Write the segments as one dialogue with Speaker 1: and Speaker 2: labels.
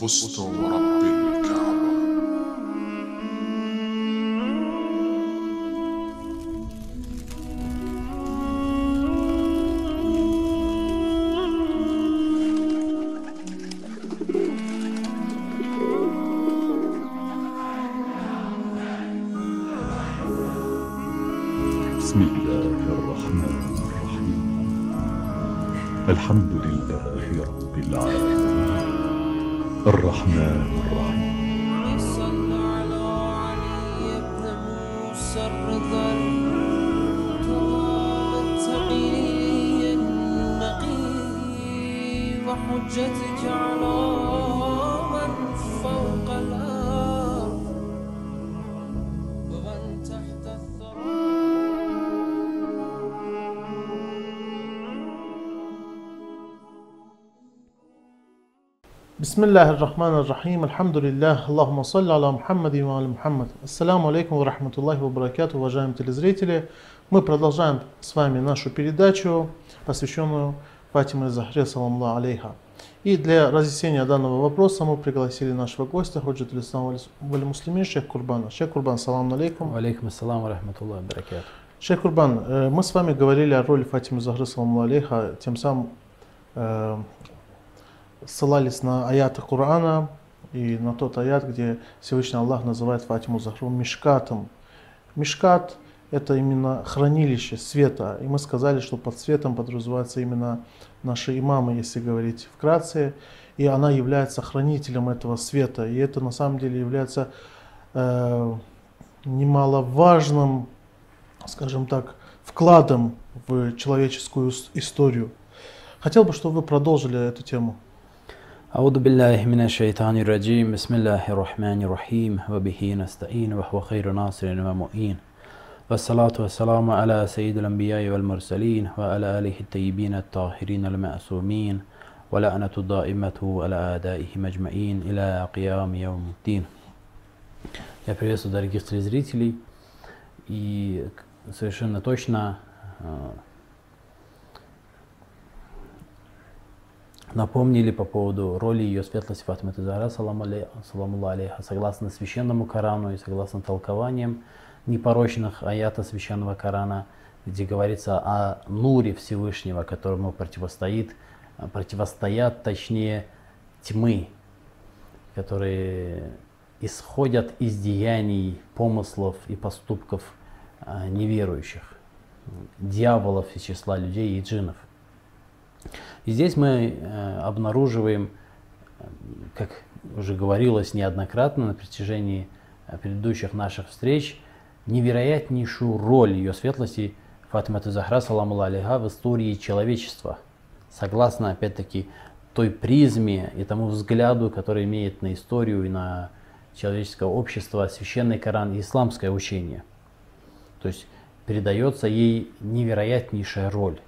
Speaker 1: فزت ورب
Speaker 2: بسم الله الرحمن الرحيم الحمد لله
Speaker 3: اللهم صل على Мухаммад и على Мухаммад Ассаламу алейкум ва рахматуллахи ва баракату, уважаемые телезрители. Мы продолжаем с вами нашу передачу, посвященную Фатиме Захре, саламу алейха. И для разъяснения данного вопроса мы пригласили нашего гостя, Ходжат Ислам Вали Муслимин, шейх Курбана. Шейх Курбан, саламу алейкум.
Speaker 4: Алейкум ассалам ва рахматуллах баракату.
Speaker 3: Шейх Курбан, э, мы с вами говорили о роли Фатимы Захры, саламу алейха, тем самым э, ссылались на аяты Корана и на тот аят, где Всевышний Аллах называет Фатиму Захру Мишкатом. Мишкат – это именно хранилище света. И мы сказали, что под светом подразумевается именно наши имамы, если говорить вкратце. И она является хранителем этого света. И это на самом деле является э, немаловажным, скажем так, вкладом в человеческую историю. Хотел бы, чтобы вы продолжили эту тему.
Speaker 4: أعوذ بالله من الشيطان الرجيم بسم الله الرحمن الرحيم وبه نستعين وهو خير ناصر ومؤين والصلاة والسلام على سيد الأنبياء والمرسلين وعلى آله الطيبين الطاهرين المعصومين ولعنة الدائمة على أعدائهم أجمعين إلى قيام يوم الدين Я приветствую дорогих телезрителей и совершенно точно напомнили по поводу роли ее светлости Фатимы Тазара, саламу алей- саламу алейха, согласно священному Корану и согласно толкованиям непорочных аята священного Корана, где говорится о нуре Всевышнего, которому противостоит, противостоят, точнее, тьмы, которые исходят из деяний, помыслов и поступков э, неверующих, дьяволов из числа людей и джиннов. И здесь мы э, обнаруживаем, э, как уже говорилось неоднократно на протяжении э, предыдущих наших встреч, невероятнейшую роль ее светлости Фатиматы Захра, саламу алейха, в истории человечества. Согласно, опять-таки, той призме и тому взгляду, который имеет на историю и на человеческое общество священный Коран и исламское учение. То есть передается ей невероятнейшая роль.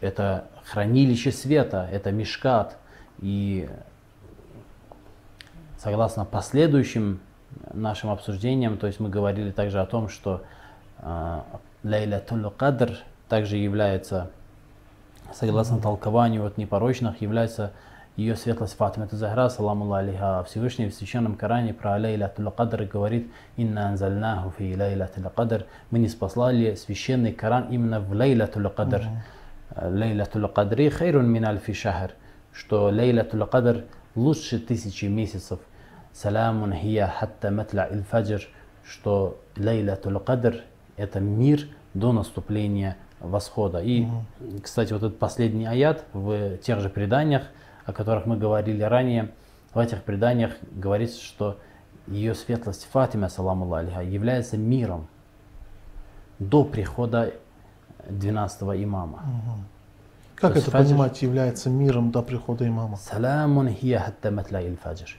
Speaker 4: Это хранилище света, это мешкат. И согласно последующим нашим обсуждениям, то есть мы говорили также о том, что э, Лейлатуль Кадр также является, согласно толкованию от непорочных, является ее светлость Фатима Захра, саламу алейха, Всевышний в Священном Коране про Лейлатуль Кадр говорит, «Инна анзальнаху фи Лейлатуль Кадр». Мы не спаслали священный Коран именно в Лейлатуль Кадр. Лейлатуль Кадри хайрун мин альфи шахр, что Лейлатуль Кадр лучше тысячи месяцев. Саламун хия хатта матля иль фаджр, что Лейлатуль Кадр это мир до наступления восхода. И, кстати, вот этот последний аят в тех же преданиях, о которых мы говорили ранее, в этих преданиях говорится, что ее светлость Фатима, саламу алейха, является миром до прихода 12 имама.
Speaker 3: Как
Speaker 4: То есть
Speaker 3: это
Speaker 4: фаджр-
Speaker 3: понимать является миром до прихода имама?
Speaker 4: Саламун хия хатта матля иль фаджр.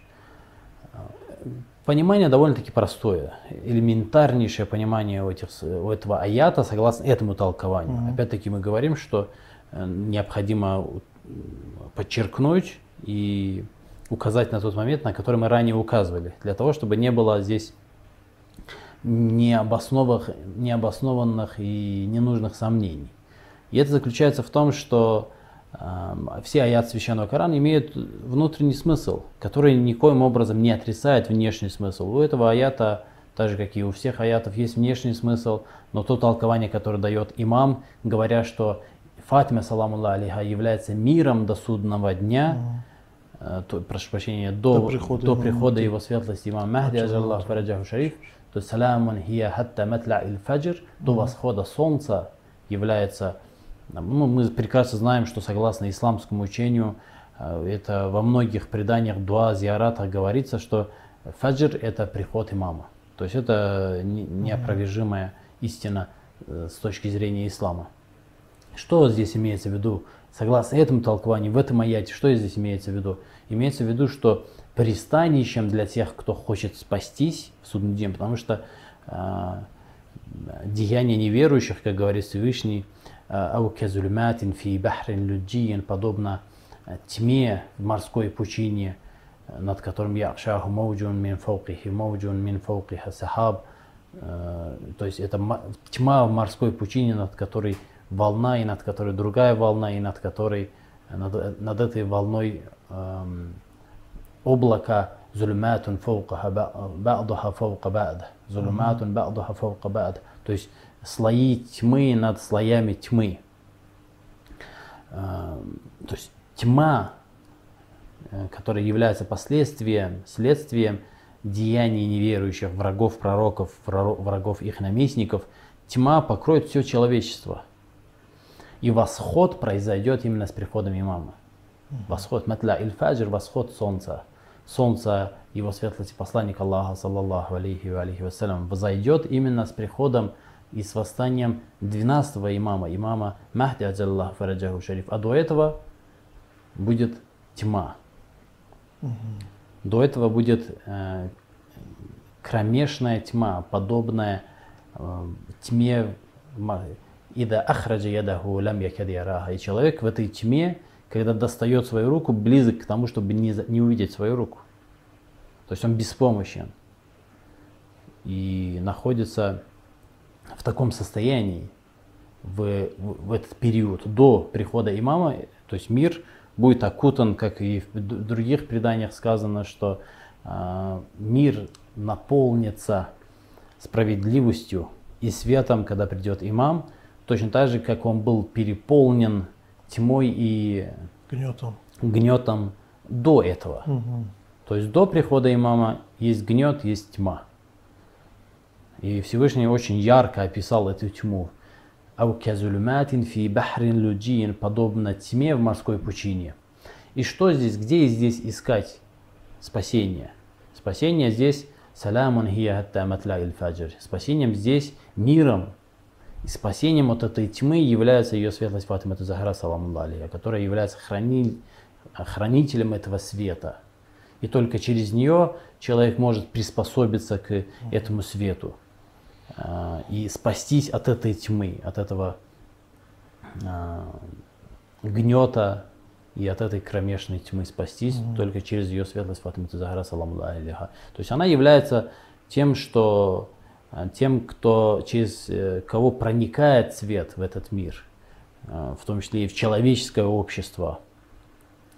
Speaker 4: Понимание довольно-таки простое, элементарнейшее понимание у, этих, у этого аята согласно этому толкованию. Опять-таки мы говорим, что э, необходимо подчеркнуть и указать на тот момент, на который мы ранее указывали, для того, чтобы не было здесь необоснованных, необоснованных и ненужных сомнений. И это заключается в том, что э, все аяты Священного Корана имеют внутренний смысл, который никоим образом не отрицает внешний смысл. У этого аята, так же как и у всех аятов, есть внешний смысл, но то толкование, которое дает имам, говоря, что Фатима, саламу алейха, является миром до судного дня, э, то, прошу прощения, до,
Speaker 3: До прихода
Speaker 4: до прихода его светлости имама Махди, аджаллаху фараджаху шариф, то есть саламун хия хатта матля иль фаджр, до восхода солнца является, ну, мы прекрасно знаем, что согласно исламскому учению, э, это во многих преданиях дуа, зиаратах говорится, что фаджр это приход имама. То есть это не- неопровержимая истина э, с точки зрения ислама. Что здесь имеется в виду? Согласно этому толкованию, в этом аяте, что здесь имеется в виду? Имеется в виду, что пристанищем для тех, кто хочет спастись в судный день, потому что а, деяния неверующих, как говорит Всевышний, а, «Ау казульматин фи бахрин люджиин», подобно а, тьме в морской пучине, над которым яхшаху мауджун мин фаукихи, мауджун мин фаукиха сахаб, то есть это ма- тьма в морской пучине, над которой волна, и над которой другая волна, и над которой, над, над этой волной эм, облако зулюматун фаукаха ба- ба'духа фаука ба'д. Зулюматун ба'духа фаука ба'д. То есть слои тьмы над слоями тьмы. Эм, То есть тьма, э, которая является последствием, следствием деяний неверующих, врагов пророков, вра- врагов их наместников, тьма покроет все человечество. И восход произойдет именно с приходом имама. Восход, матля иль фаджр, восход солнца. Солнце, его светлости посланник Аллаха, саллаллаху алейхи ва алейхи вассалям, возойдет именно с приходом и с восстанием 12-го имама, имама Махди Аджаллах Фараджаху Шариф. А до этого будет тьма. До этого будет э, кромешная тьма, подобная э, тьме Ида ахраджа ядаху лям якад яраха. И человек в этой тьме, когда достает свою руку, близок к тому, чтобы не, не увидеть свою руку. То есть он беспомощен. И находится в таком состоянии в, в- в этот период до прихода имама, то есть мир будет окутан, как и в других преданиях сказано, что а, мир наполнится справедливостью и светом, когда придет имам, точно так же, как он был переполнен тьмой и
Speaker 3: Гнетом.
Speaker 4: гнетом до этого.
Speaker 3: Мгм.
Speaker 4: То есть до прихода имама есть гнет, есть тьма. И Всевышний очень ярко описал эту тьму. «Ау казулюматин фи бахрин люджиин», подобно тьме в морской пучине. И что здесь, где здесь искать спасение? Спасение здесь «Саламун хия хатта матля иль фаджр». Спасением здесь миром. И спасением от этой тьмы является ее светлость Фатима Захара, саламу алейха, которая является храни- хранителем этого света. И только через нее человек может приспособиться к этому свету а, и спастись от этой тьмы, от этого а, гнета и от этой кромешной тьмы спастись только через ее светлость Фатима Захара, саламу алейха. То есть она является тем, что тем, кто через э, кого проникает свет в этот мир, а, в том числе и в человеческое общество,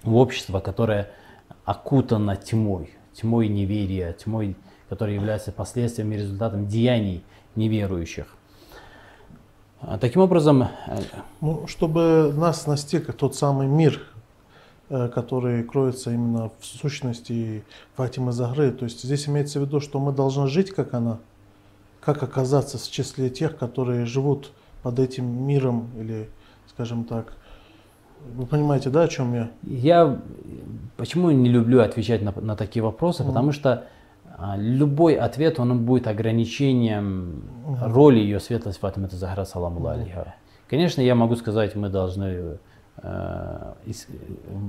Speaker 4: в общество, которое окутано тьмой, тьмой неверия, тьмой, которая является последствием и результатом деяний неверующих. А, Таким образом, э,
Speaker 3: Ну, чтобы нас настиг тот самый мир, э, который кроется именно в сущности Фатимы Загры. То есть здесь имеется в виду, что мы должны жить как она, как оказаться в числе тех, которые живут под этим миром или, скажем так, вы понимаете, да, о чем я?
Speaker 4: Я почему не люблю отвечать на, на такие вопросы, потому что а, любой ответ, он будет ограничением роли ее светлости Фатима Захара, саламу алейха. Конечно, я могу сказать, мы должны э,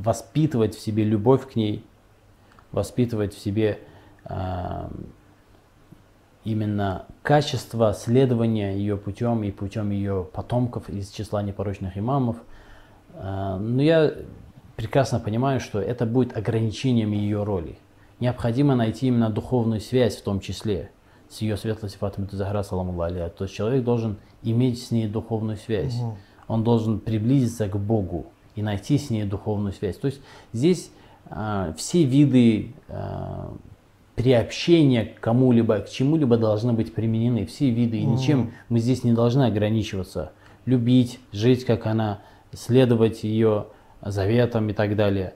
Speaker 4: воспитывать в себе любовь к ней, воспитывать в себе э, именно качество следования ее путем и путем ее потомков из числа непорочных имамов. А, Но я прекрасно понимаю, что это будет ограничением ее роли. Необходимо найти именно духовную связь в том числе. с ее светлостью Фатимой Захара, саламу алейха. То есть человек должен иметь с ней духовную связь. Он должен приблизиться к Богу и найти с ней духовную связь. То есть здесь а, все виды а, приобщения к кому-либо, к чему-либо должны быть применены. Все виды. И ничем мы здесь не должны ограничиваться. Любить, жить как она, следовать ее заветам и так далее.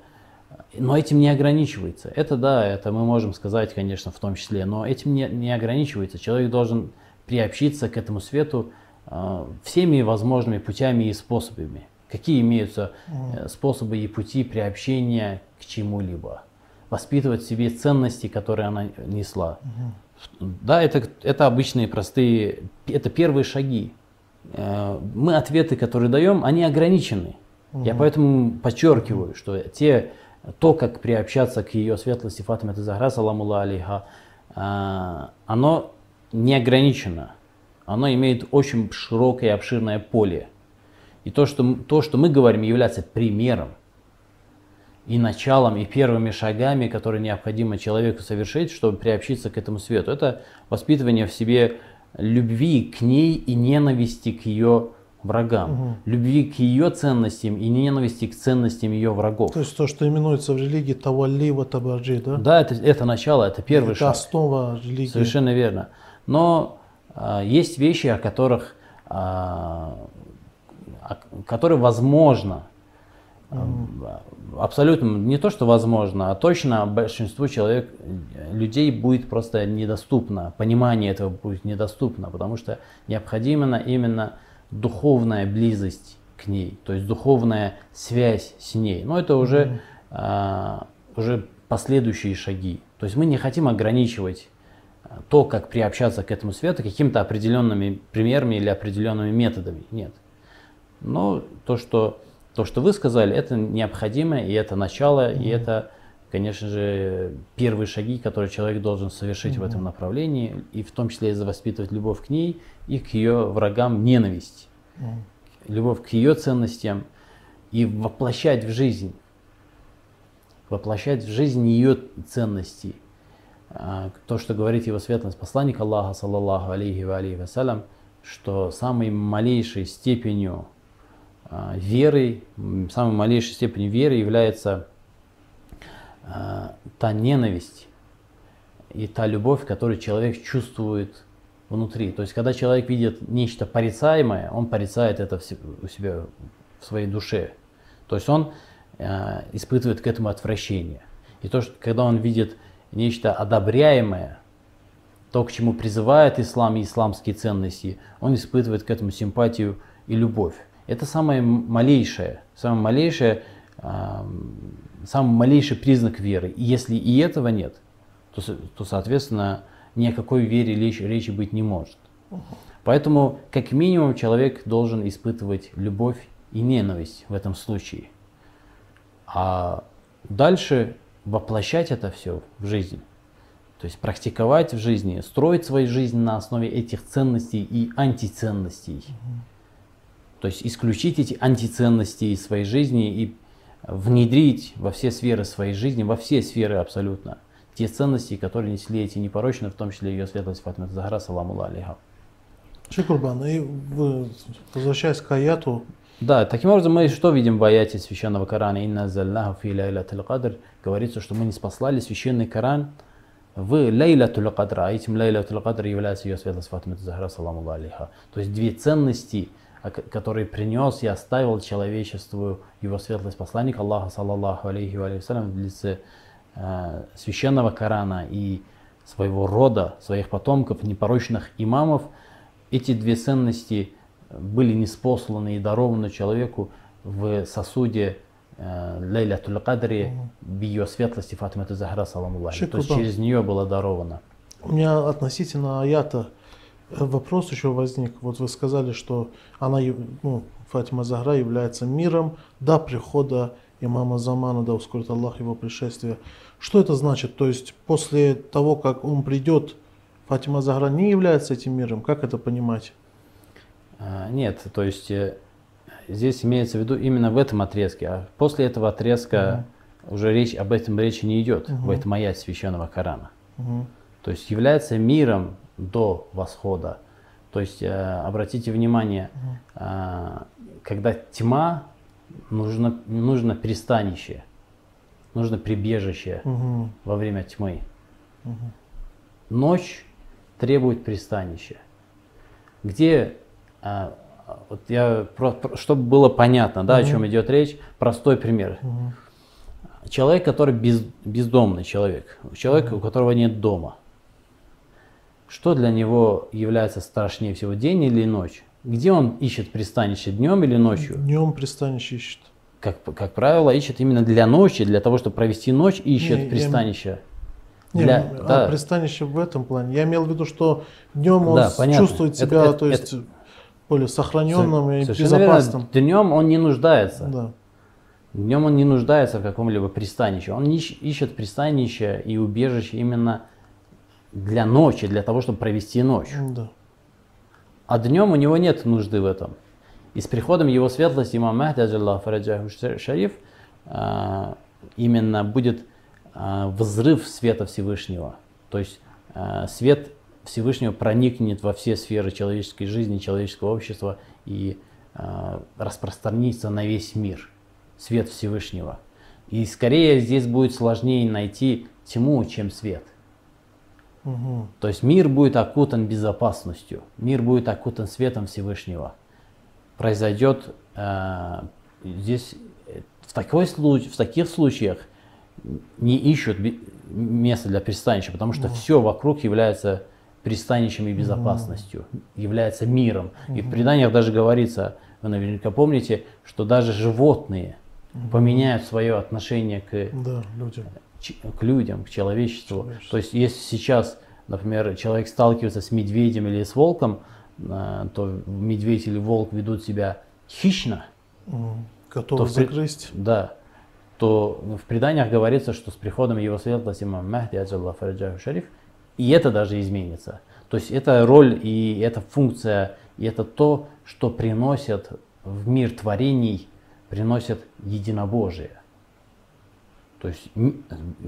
Speaker 4: Но этим не ограничивается. Это да, это мы можем сказать, конечно, в том числе, но этим не, не ограничивается. Человек должен приобщиться к этому свету э, всеми возможными путями и способами. Какие имеются э, способы и пути приобщения к чему-либо. Воспитывать в себе ценности, которые она несла. Да, это, это обычные простые, это первые шаги. Э, Мы ответы, которые даем, они ограничены. Я поэтому подчеркиваю, что те, то, как приобщаться к ее светлости Фатиме Захра, саламу алейха, а, оно не ограничено. Оно имеет очень широкое и обширное поле. И то что, то, что мы говорим, является примером и началом, и первыми шагами, которые необходимо человеку совершить, чтобы приобщиться к этому свету. Это воспитывание в себе любви к ней и ненависти к ее врагам. Любви к ее ценностям и ненависти к ценностям ее врагов.
Speaker 3: То есть то, что именуется в религии таваллива табаджи, да?
Speaker 4: Да, это, это начало, это первый
Speaker 3: Это
Speaker 4: шаг.
Speaker 3: основа религии.
Speaker 4: Совершенно верно. Но а, есть вещи, о которых, а, о- которые возможно, абсолютно не то, что возможно, а точно большинству человек, людей будет просто недоступно, понимание этого будет недоступно, потому что необходима именно духовная близость к ней, то есть духовная связь с ней. Но это уже, а, уже последующие шаги. То есть мы не хотим ограничивать а, то, как приобщаться к этому свету какими-то определенными примерами или определенными методами. Нет. Но то, что, то, что вы сказали, это необходимо, и это начало, и это, конечно же, первые шаги, которые человек должен совершить в этом направлении, и в том числе и воспитывать любовь к ней и к ее врагам ненависть, любовь к ее ценностям и воплощать в жизнь, воплощать в жизнь ее ценности. А, То, что говорит его светлость посланник Аллаха, саллаллаху алейхи ва алейхи вассалям, что самой малейшей степенью а, веры, м, самой малейшей степенью веры является а, та ненависть и та любовь, которую человек чувствует внутри. То есть, когда человек видит нечто порицаемое, он порицает это у себя в своей душе. То есть он э, испытывает к этому отвращение. И то, что когда он видит нечто одобряемое, то, к чему призывает ислам и исламские ценности, он испытывает к этому симпатию и любовь. Это самое малейшее, самое малейшее, ам, самый малейший признак веры. И если и этого нет, то, то соответственно, ни о какой вере речи, речи быть не может. Поэтому, как минимум, человек должен испытывать любовь и ненависть в этом случае. А дальше воплощать это все в жизнь. То есть практиковать в жизни, строить свою жизнь на основе этих ценностей и антиценностей. То есть исключить эти антиценности из своей жизни и внедрить во все сферы своей жизни, во все сферы абсолютно, те ценности, которые несли эти непорочные, в том числе ее светлость Фатима Захара, سلام عليها.
Speaker 3: Шейх Курбан, и возвращаясь к аяту,
Speaker 4: Да, таким образом мы что видим в аяте священного Корана? «إنا أنزلناه في ليلة القدر» Говорится, что мы ниспослали священный Коран в ليلة القدر, а этим ليلة القدر является ее светлость Фатима Захара, سلام عليها. То есть две ценности, о ко- которые принес и оставил человечеству его светлость посланник Аллаха, саллаллаху алейхи ва вассалям, в лице э, священного Корана и своего рода, своих потомков, непорочных имамов, эти две ценности были неспосланы и дарованы человеку в сосуде э, Лейлятуль Кадри в ее светлости Фатима Захара, саламу алейхи. То есть через нее было даровано.
Speaker 3: у меня относительно аята вопрос еще возник. Вот вы сказали, что она, ну, Фатима Захра является миром до прихода имама Замана, да ускорит Аллах его пришествие. Что это значит? То есть после того, как он придет, Фатима Захра не является этим миром? Как это понимать?
Speaker 4: А, Нет, то есть э, здесь имеется в виду именно в этом отрезке. А после этого отрезка уже речь об этом речи не идет в этом аяте священного Корана.
Speaker 3: Мгм.
Speaker 4: То есть является миром до восхода. То есть э, обратите внимание, э, когда тьма, нужно, нужно пристанище, нужно прибежище
Speaker 3: Мгм.
Speaker 4: во время тьмы. Ночь требует пристанища. Где, а, вот я, чтобы было понятно, да, о чем идет речь, простой пример. Человек, который без, бездомный человек, человек, у которого нет дома. Что для него является страшнее всего, день или ночь? Где он ищет пристанище, днем или ночью?
Speaker 3: Днем пристанище ищет.
Speaker 4: Как, как правило, ищет именно для ночи, для того, чтобы провести ночь, ищет
Speaker 3: Не, я-
Speaker 4: пристанище.
Speaker 3: Не,
Speaker 4: Для-
Speaker 3: ну,
Speaker 4: да.
Speaker 3: а пристанище в этом плане. Я имел в виду, что днем он
Speaker 4: Да, понятно.
Speaker 3: чувствует
Speaker 4: Это-
Speaker 3: себя,
Speaker 4: это-
Speaker 3: то есть более сохраненным и
Speaker 4: Совершенно верно.
Speaker 3: безопасным.
Speaker 4: Днем он не нуждается.
Speaker 3: Да.
Speaker 4: Днем он не нуждается в каком-либо пристанище. Он ищ- ищет пристанище и убежище именно для ночи, для того, чтобы провести ночь.
Speaker 3: Да.
Speaker 4: А днем у него нет нужды в этом. И с приходом его светлости имам Махди, шариф, а, именно будет а, взрыв света Всевышнего. То есть а, свет Всевышнего проникнет во все сферы человеческой жизни, человеческого общества и распространится на весь мир. Свет Всевышнего. И скорее здесь будет сложнее найти тьму, чем свет.
Speaker 3: Мгм.
Speaker 4: То есть мир будет окутан безопасностью, мир будет окутан светом Всевышнего. Произойдет э, здесь э, в, такой в таких случаях не ищут место для пристанища, потому что все вокруг является пристанищем и безопасностью, является миром. И в преданиях даже говорится, вы наверняка помните, что даже животные поменяют свое отношение к
Speaker 3: Да, людям.
Speaker 4: к людям, к человечеству.
Speaker 3: Человечеству.
Speaker 4: То есть, если сейчас, например, человек сталкивается с медведем или с волком, э, то медведь или волк ведут себя хищно,
Speaker 3: Готовы
Speaker 4: То при-
Speaker 3: загрызть.
Speaker 4: да, то в преданиях говорится, что с приходом его светлости имам Махди, аджаллаху фараджаху шариф, и это даже изменится. То есть это роль и эта функция, и это то, что приносит в мир творений, приносит единобожие. То есть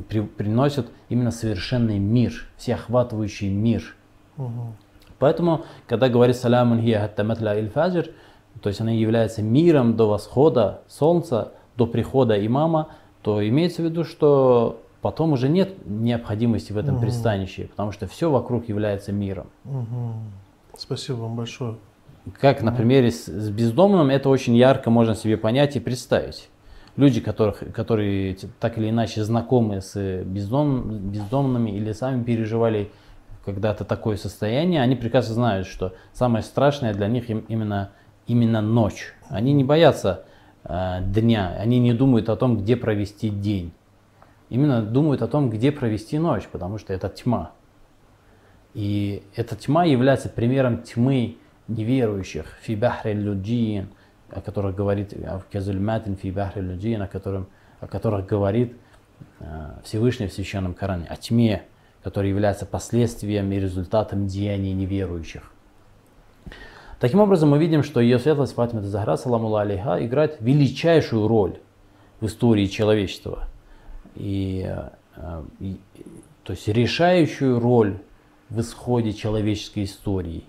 Speaker 4: при- приносит именно совершенный мир, всеохватывающий мир.
Speaker 3: Мгм.
Speaker 4: Поэтому, когда говорит салямун хия хатта матла иль фаджр, то есть она является миром до восхода солнца, до прихода имама, то имеется в виду, что потом уже нет необходимости в этом пристанище, потому что все вокруг является миром.
Speaker 3: Мгм. Спасибо вам большое.
Speaker 4: Как на примере с, с бездомным, это очень ярко можно себе понять и представить. Люди, которых, которые т- так или иначе знакомы с бездом, бездомными или сами переживали когда-то такое состояние, они прекрасно знают, что самое страшное для них им- именно, именно ночь. Они не боятся э, дня, они не думают о том, где провести день. Именно думают о том, где провести ночь, потому что это тьма. И эта тьма является примером тьмы неверующих. Фи бахри люджиин, о которых говорит в Казульматин фи бахри люджиин, о, котором, о которых говорит э, Всевышний в Священном Коране. О тьме, которая является последствием и результатом деяний неверующих. Таким образом, мы видим, что ее светлость Фатима Захра, саламу алейха, играет величайшую роль в истории человечества. И, э, и- то есть решающую роль в исходе человеческой истории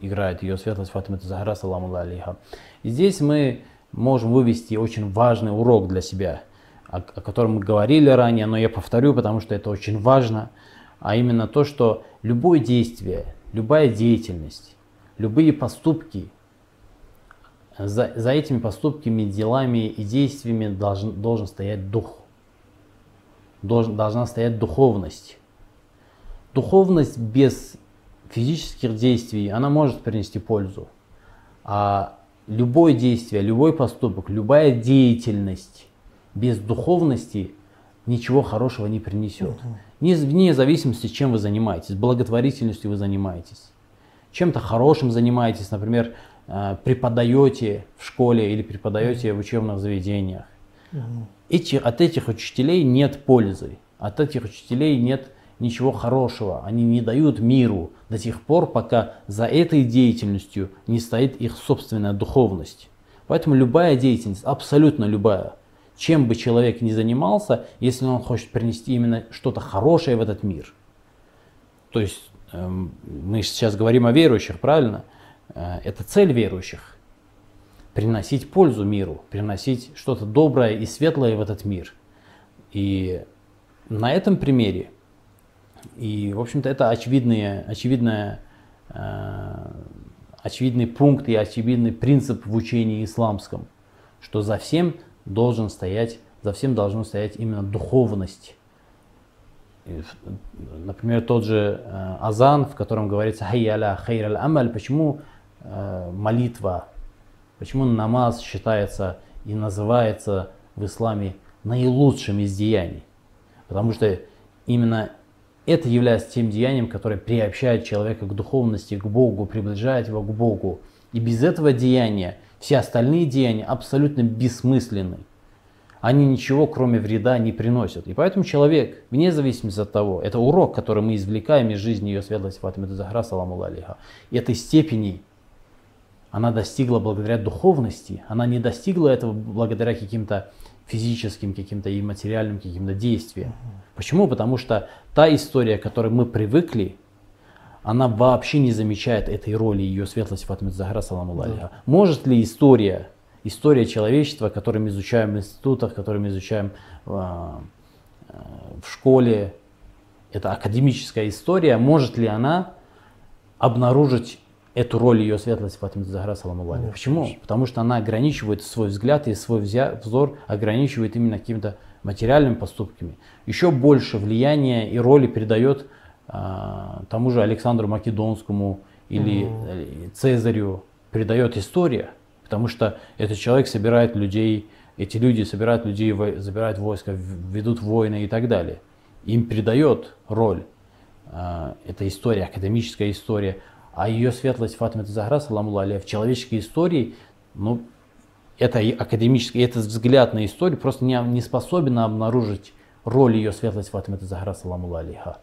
Speaker 4: играет ее светлость Фатима Захра, саламу алейха. И здесь мы можем вывести очень важный урок для себя, о, о котором мы говорили ранее, но я повторю, потому что это очень важно, а именно то, что любое действие, любая деятельность, любые поступки, за, за этими поступками, делами и действиями должен, должен стоять дух. Должен, должна стоять духовность. Духовность без физических действий, она может принести пользу. А любое действие, любой поступок, любая деятельность без духовности ничего хорошего не принесет. Не- Вне зависимости, чем вы занимаетесь, благотворительностью вы занимаетесь, чем-то хорошим занимаетесь, например, э, преподаете в школе или преподаете в учебных заведениях. Эти, от этих учителей нет пользы, от этих учителей нет ничего хорошего. Они не дают миру до тех пор, пока за этой деятельностью не стоит их собственная духовность. Поэтому любая деятельность, абсолютно любая, чем бы человек ни занимался, если он хочет принести именно что-то хорошее в этот мир, то есть эм, мы сейчас говорим о верующих, правильно? Э, Это цель верующих. Приносить пользу миру, приносить что-то доброе и светлое в этот мир. И на этом примере, и, в общем-то, это очевидные, очевидная, э, очевидный пункт и очевидный принцип в учении исламском, что за всем должен стоять, за всем должна стоять именно духовность. Например, тот же э, азан, в котором говорится «Хайяля хайраль амаль», почему э, молитва, почему намаз считается и называется в исламе наилучшим из деяний? Потому что именно это является тем деянием, которое приобщает человека к духовности, к Богу, приближает его к Богу. И без этого деяния все остальные деяния абсолютно бессмысленны. Они ничего, кроме вреда, не приносят. И поэтому человек, вне зависимости от того, это урок, который мы извлекаем из жизни ее светлости Фатимы Захра, саламу алейха, этой степени она достигла благодаря духовности, она не достигла этого благодаря каким-то физическим, каким-то и материальным каким-то действиям. Почему? Потому что та история, к которой мы привыкли, она вообще не замечает этой роли ее светлости Фатимы Захра, саламу алейха. Может ли история, история человечества, которую мы изучаем в институтах, которую мы изучаем а, в школе, это академическая история, может ли она обнаружить эту роль ее светлости Фатимы Захра, саламу алейха? Почему? Потому что она ограничивает свой взгляд и свой взор, ограничивает именно какими-то материальными поступками. Еще больше влияния и роли передает а, тому же Александру Македонскому или э, Цезарю, передает история. Потому что этот человек собирает людей, эти люди собирают людей, забирают войска, ведут войны и так далее. Им передает роль. а, эта история, академическая история. А ее светлость Фатима Захра, саламу алейха, в человеческой истории, ну, это и академический, этот взгляд на историю просто не, не способен обнаружить роль ее светлости Фатима Захра, саламу алейха.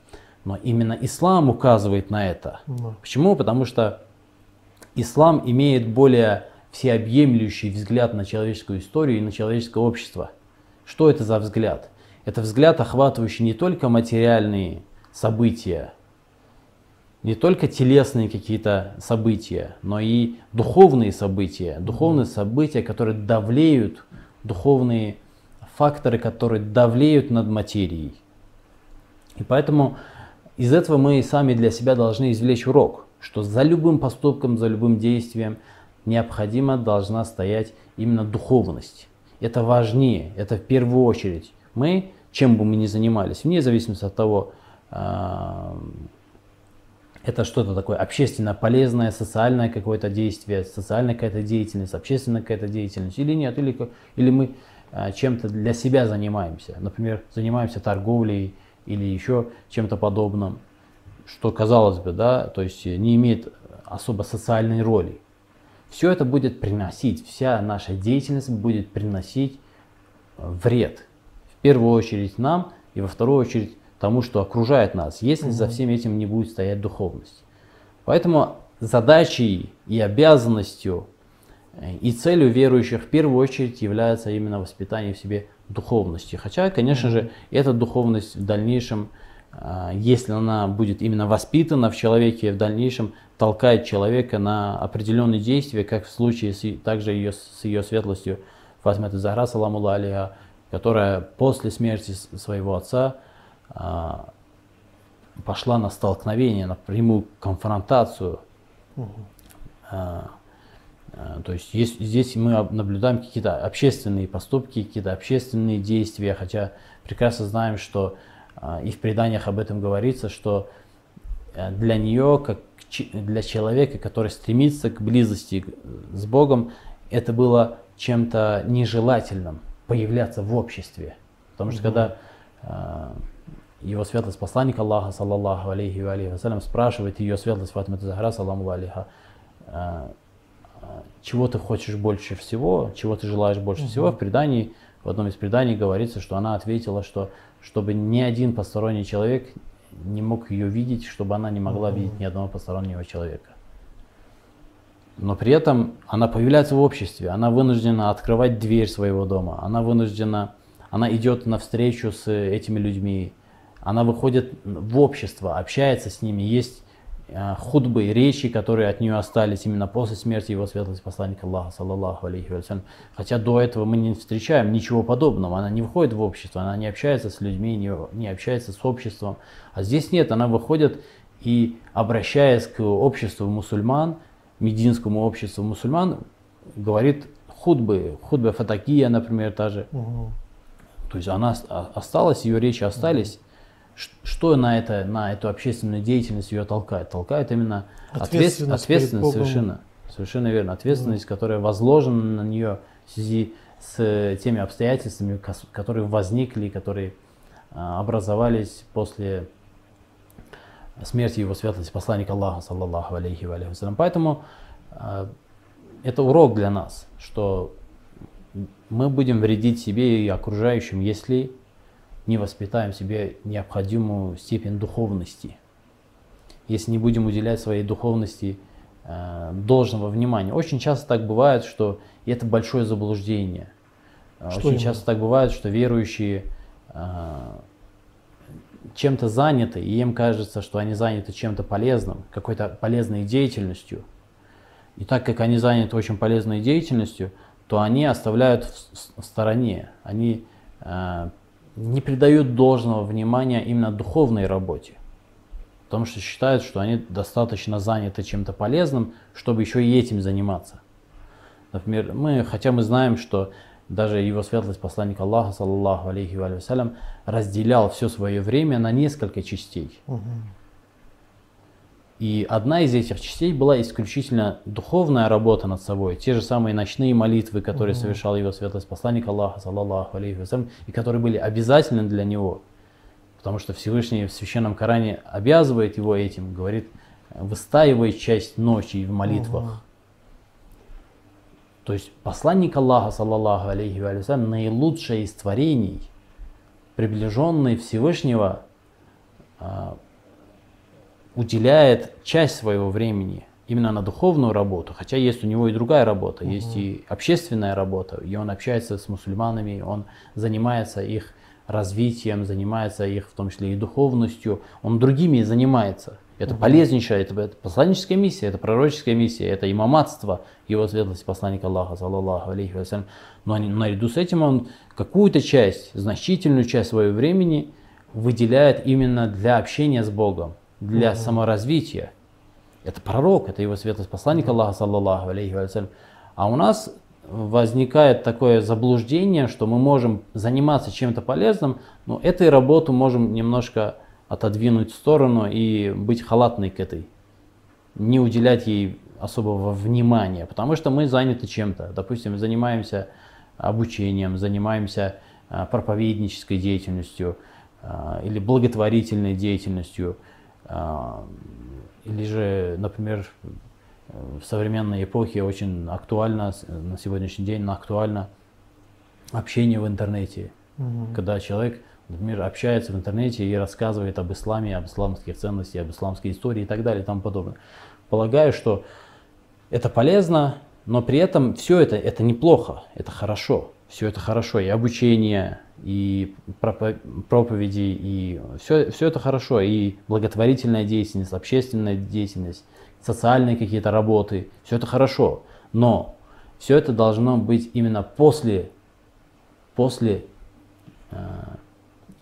Speaker 4: Но именно ислам указывает на это.
Speaker 3: Да.
Speaker 4: Почему? Потому что ислам имеет более всеобъемлющий взгляд на человеческую историю и на человеческое общество. Что это за взгляд? Это взгляд, охватывающий не только материальные события, не только телесные какие-то события, но и духовные события, духовные события, которые давлеют, духовные факторы, которые давлеют над материей. И поэтому из этого мы сами для себя должны извлечь урок, что за любым поступком, за любым действием необходимо должна стоять именно духовность. Это важнее, это в первую очередь. Мы, чем бы мы ни занимались, вне зависимости от того, а, это что-то такое общественно полезное, социальное какое-то действие, социальная какая-то деятельность, общественная какая-то деятельность или нет, или, или мы а, чем-то для себя занимаемся, например, занимаемся торговлей или еще чем-то подобным, что казалось бы, да, то есть не имеет особо социальной роли. Все это будет приносить, вся наша деятельность будет приносить э, вред. В первую очередь нам и во вторую очередь тому, что окружает нас, если за всем этим не будет стоять духовность. Поэтому задачей и обязанностью э, и целью верующих в первую очередь является именно воспитание в себе духовности. Хотя, конечно же, эта духовность в дальнейшем, а, если она будет именно воспитана в человеке, в дальнейшем толкает человека на определенные действия, как в случае с, также ее, с ее светлостью Фатиматы Захра, саламу которая после смерти своего отца пошла на столкновение, на прямую конфронтацию. А, а, То есть есть- здесь мы наблюдаем какие-то общественные поступки, какие-то общественные действия, хотя прекрасно знаем, что а, и в преданиях об этом говорится, что э, для нее, как для человека, который стремится к близости с Богом, это было чем-то нежелательным появляться в обществе. Потому что когда а, его светлость посланник Аллаха, саллаллаху алейхи ва алейхи вассалям, спрашивает ее светлость Фатима Захра, саламу алейха, а, а, чего ты хочешь больше всего, чего ты желаешь больше всего, в предании, в одном из преданий говорится, что она ответила, что чтобы ни один посторонний человек не мог ее видеть, чтобы она не могла видеть ни одного постороннего человека. Но при этом она появляется в обществе, она вынуждена открывать дверь своего дома, она вынуждена, она идет навстречу с этими людьми, она выходит в общество, общается с ними, есть э, худбы, речи, которые от нее остались именно после смерти его светлости посланника Аллаха, саллаллаху алейхи вассалям. Хотя до этого мы не встречаем ничего подобного. Она не входит в общество, она не общается с людьми, не, не общается с обществом. А здесь нет, она выходит и, обращаясь к обществу мусульман, мединскому обществу мусульман, говорит худбы, худба фатакия, например, та же.
Speaker 3: Мгм.
Speaker 4: То есть она ост- осталась, ее речи остались. Что на, это, на эту общественную деятельность ее толкает? Толкает именно ответственность,
Speaker 3: Ответственность
Speaker 4: совершенно, совершенно верно. Ответственность, которая возложена на нее в связи с э, теми обстоятельствами, которые возникли, которые а, образовались после смерти его светлости посланника Аллаха, саллаллаху алейхи ва алейхи. Поэтому а, это урок для нас, что мы будем вредить себе и окружающим, если не воспитаем себе необходимую степень духовности. Если не будем уделять своей духовности э, должного внимания. Очень часто так бывает, что и это большое заблуждение. Э,
Speaker 3: Что
Speaker 4: Очень
Speaker 3: именно?
Speaker 4: часто так бывает, что верующие э, чем-то заняты, и им кажется, что они заняты чем-то полезным, какой-то полезной деятельностью. И так как они заняты очень полезной деятельностью, то они оставляют в, в стороне, они э, не придают должного внимания именно духовной работе, потому что считают, что они достаточно заняты чем-то полезным, чтобы еще и этим заниматься. Например, мы, хотя мы знаем, что даже его светлость посланник Аллаха, саллаллаху алейхи ва вассалям, разделял все свое время на несколько частей.
Speaker 3: Мгм.
Speaker 4: И одна из этих частей была исключительно духовная работа над собой, те же самые ночные молитвы, которые совершал его светлость посланник Аллаха, саллаллаху алейхи вассалям, и которые были обязательны для него. Потому что Всевышний в Священном Коране обязывает его этим, говорит, выстаивай часть ночи в молитвах. То есть посланник Аллаха, саллаллаху алейхи вассалям, наилучшее из творений, приближенный Всевышнего, а, уделяет часть своего времени именно на духовную работу, хотя есть у него и другая работа, есть и общественная работа, и он общается с мусульманами, он занимается их развитием, занимается их в том числе и духовностью, он другими занимается. Это полезнейшая, это, это посланническая миссия, это пророческая миссия, это имаматство его светлости посланника Аллаха, саллаллаху алейхи вассалям. Но наряду с этим он какую-то часть, значительную часть своего времени выделяет именно для общения с Богом, для саморазвития. Это пророк, это его светлость посланник Аллаха, саллаллаху алейхи вассалям. А у нас возникает такое заблуждение, что мы можем заниматься чем-то полезным, но этой работу можем немножко отодвинуть в сторону и быть халатной к этой, не уделять ей особого внимания, потому что мы заняты чем-то. Допустим, занимаемся обучением, занимаемся а, проповеднической деятельностью а, или благотворительной деятельностью, или же, например, в современной эпохе очень актуально, на сегодняшний день актуально общение в интернете,
Speaker 3: Мгм.
Speaker 4: когда человек, например, общается в интернете и рассказывает об исламе, об исламских ценностях, об исламской истории и так далее и тому подобное. Полагаю, что это полезно, но при этом все это, это неплохо, это хорошо. Все это хорошо, и обучение, и пропо- проповеди, и все, все это хорошо, и благотворительная деятельность, общественная деятельность, социальные какие-то работы, все это хорошо. Но все это должно быть именно после, после э,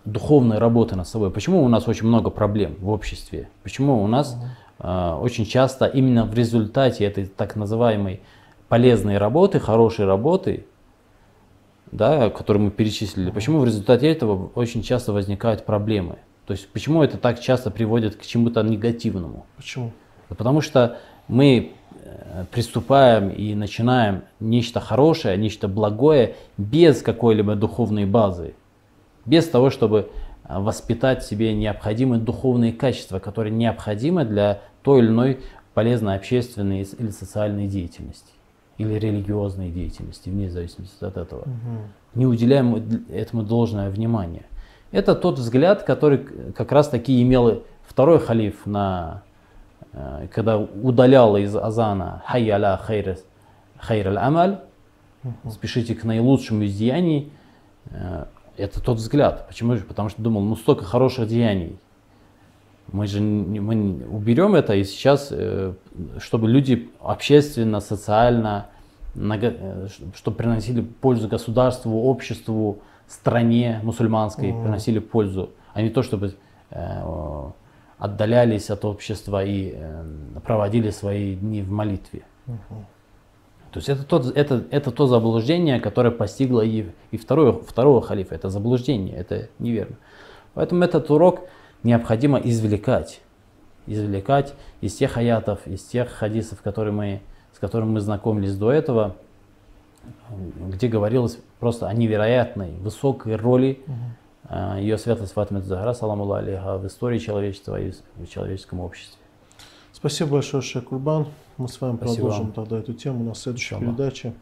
Speaker 4: духовной работы над собой. Почему у нас очень много проблем в обществе? Почему у нас э, очень часто именно в результате этой так называемой полезной работы, хорошей работы, да, которую мы перечислили, почему в результате этого очень часто возникают проблемы? То есть почему это так часто приводит к чему-то негативному?
Speaker 3: Почему?
Speaker 4: Потому что мы э, приступаем и начинаем нечто хорошее, нечто благое без какой-либо духовной базы, без того, чтобы э, воспитать в себе необходимые духовные качества, которые необходимы для той или иной полезной общественной или социальной деятельности или религиозной деятельности, вне зависимости от этого. Не уделяем этому должное внимание. Это тот взгляд, который как раз таки имел второй халиф на э, когда удалял из азана «Хай аля хайр аль амаль», спешите к наилучшему из деяний, э, это тот взгляд. Почему же? Потому что думал, ну столько хороших деяний. Мы же мы уберем это, и сейчас, э, чтобы люди общественно, социально, э, чтобы приносили пользу государству, обществу, стране мусульманской,
Speaker 3: Мгм.
Speaker 4: приносили пользу, а не то, чтобы э, отдалялись от общества и проводили свои дни в молитве. То есть это, тот, это, это то заблуждение, которое постигло и, и второго, второго халифа. Это заблуждение, это неверно. Поэтому этот урок необходимо извлекать. Извлекать из тех аятов, из тех хадисов, которые мы, с которыми мы знакомились до этого, где говорилось просто о невероятной, высокой роли э, ее светлость Фатима Захара, саламу алейха, в истории человечества и в человеческом обществе.
Speaker 3: Спасибо большое, Шейх Курбан. Мы с вами
Speaker 4: Спасибо
Speaker 3: продолжим
Speaker 4: вам.
Speaker 3: тогда эту тему на следующей
Speaker 4: Иншаллах.
Speaker 3: передаче.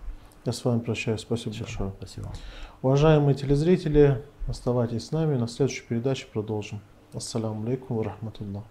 Speaker 3: Я с вами прощаюсь. Спасибо большое.
Speaker 4: Спасибо.
Speaker 3: Уважаемые телезрители, оставайтесь с нами. На следующей передаче продолжим. Ассаламу алейкум ва рахматуллах.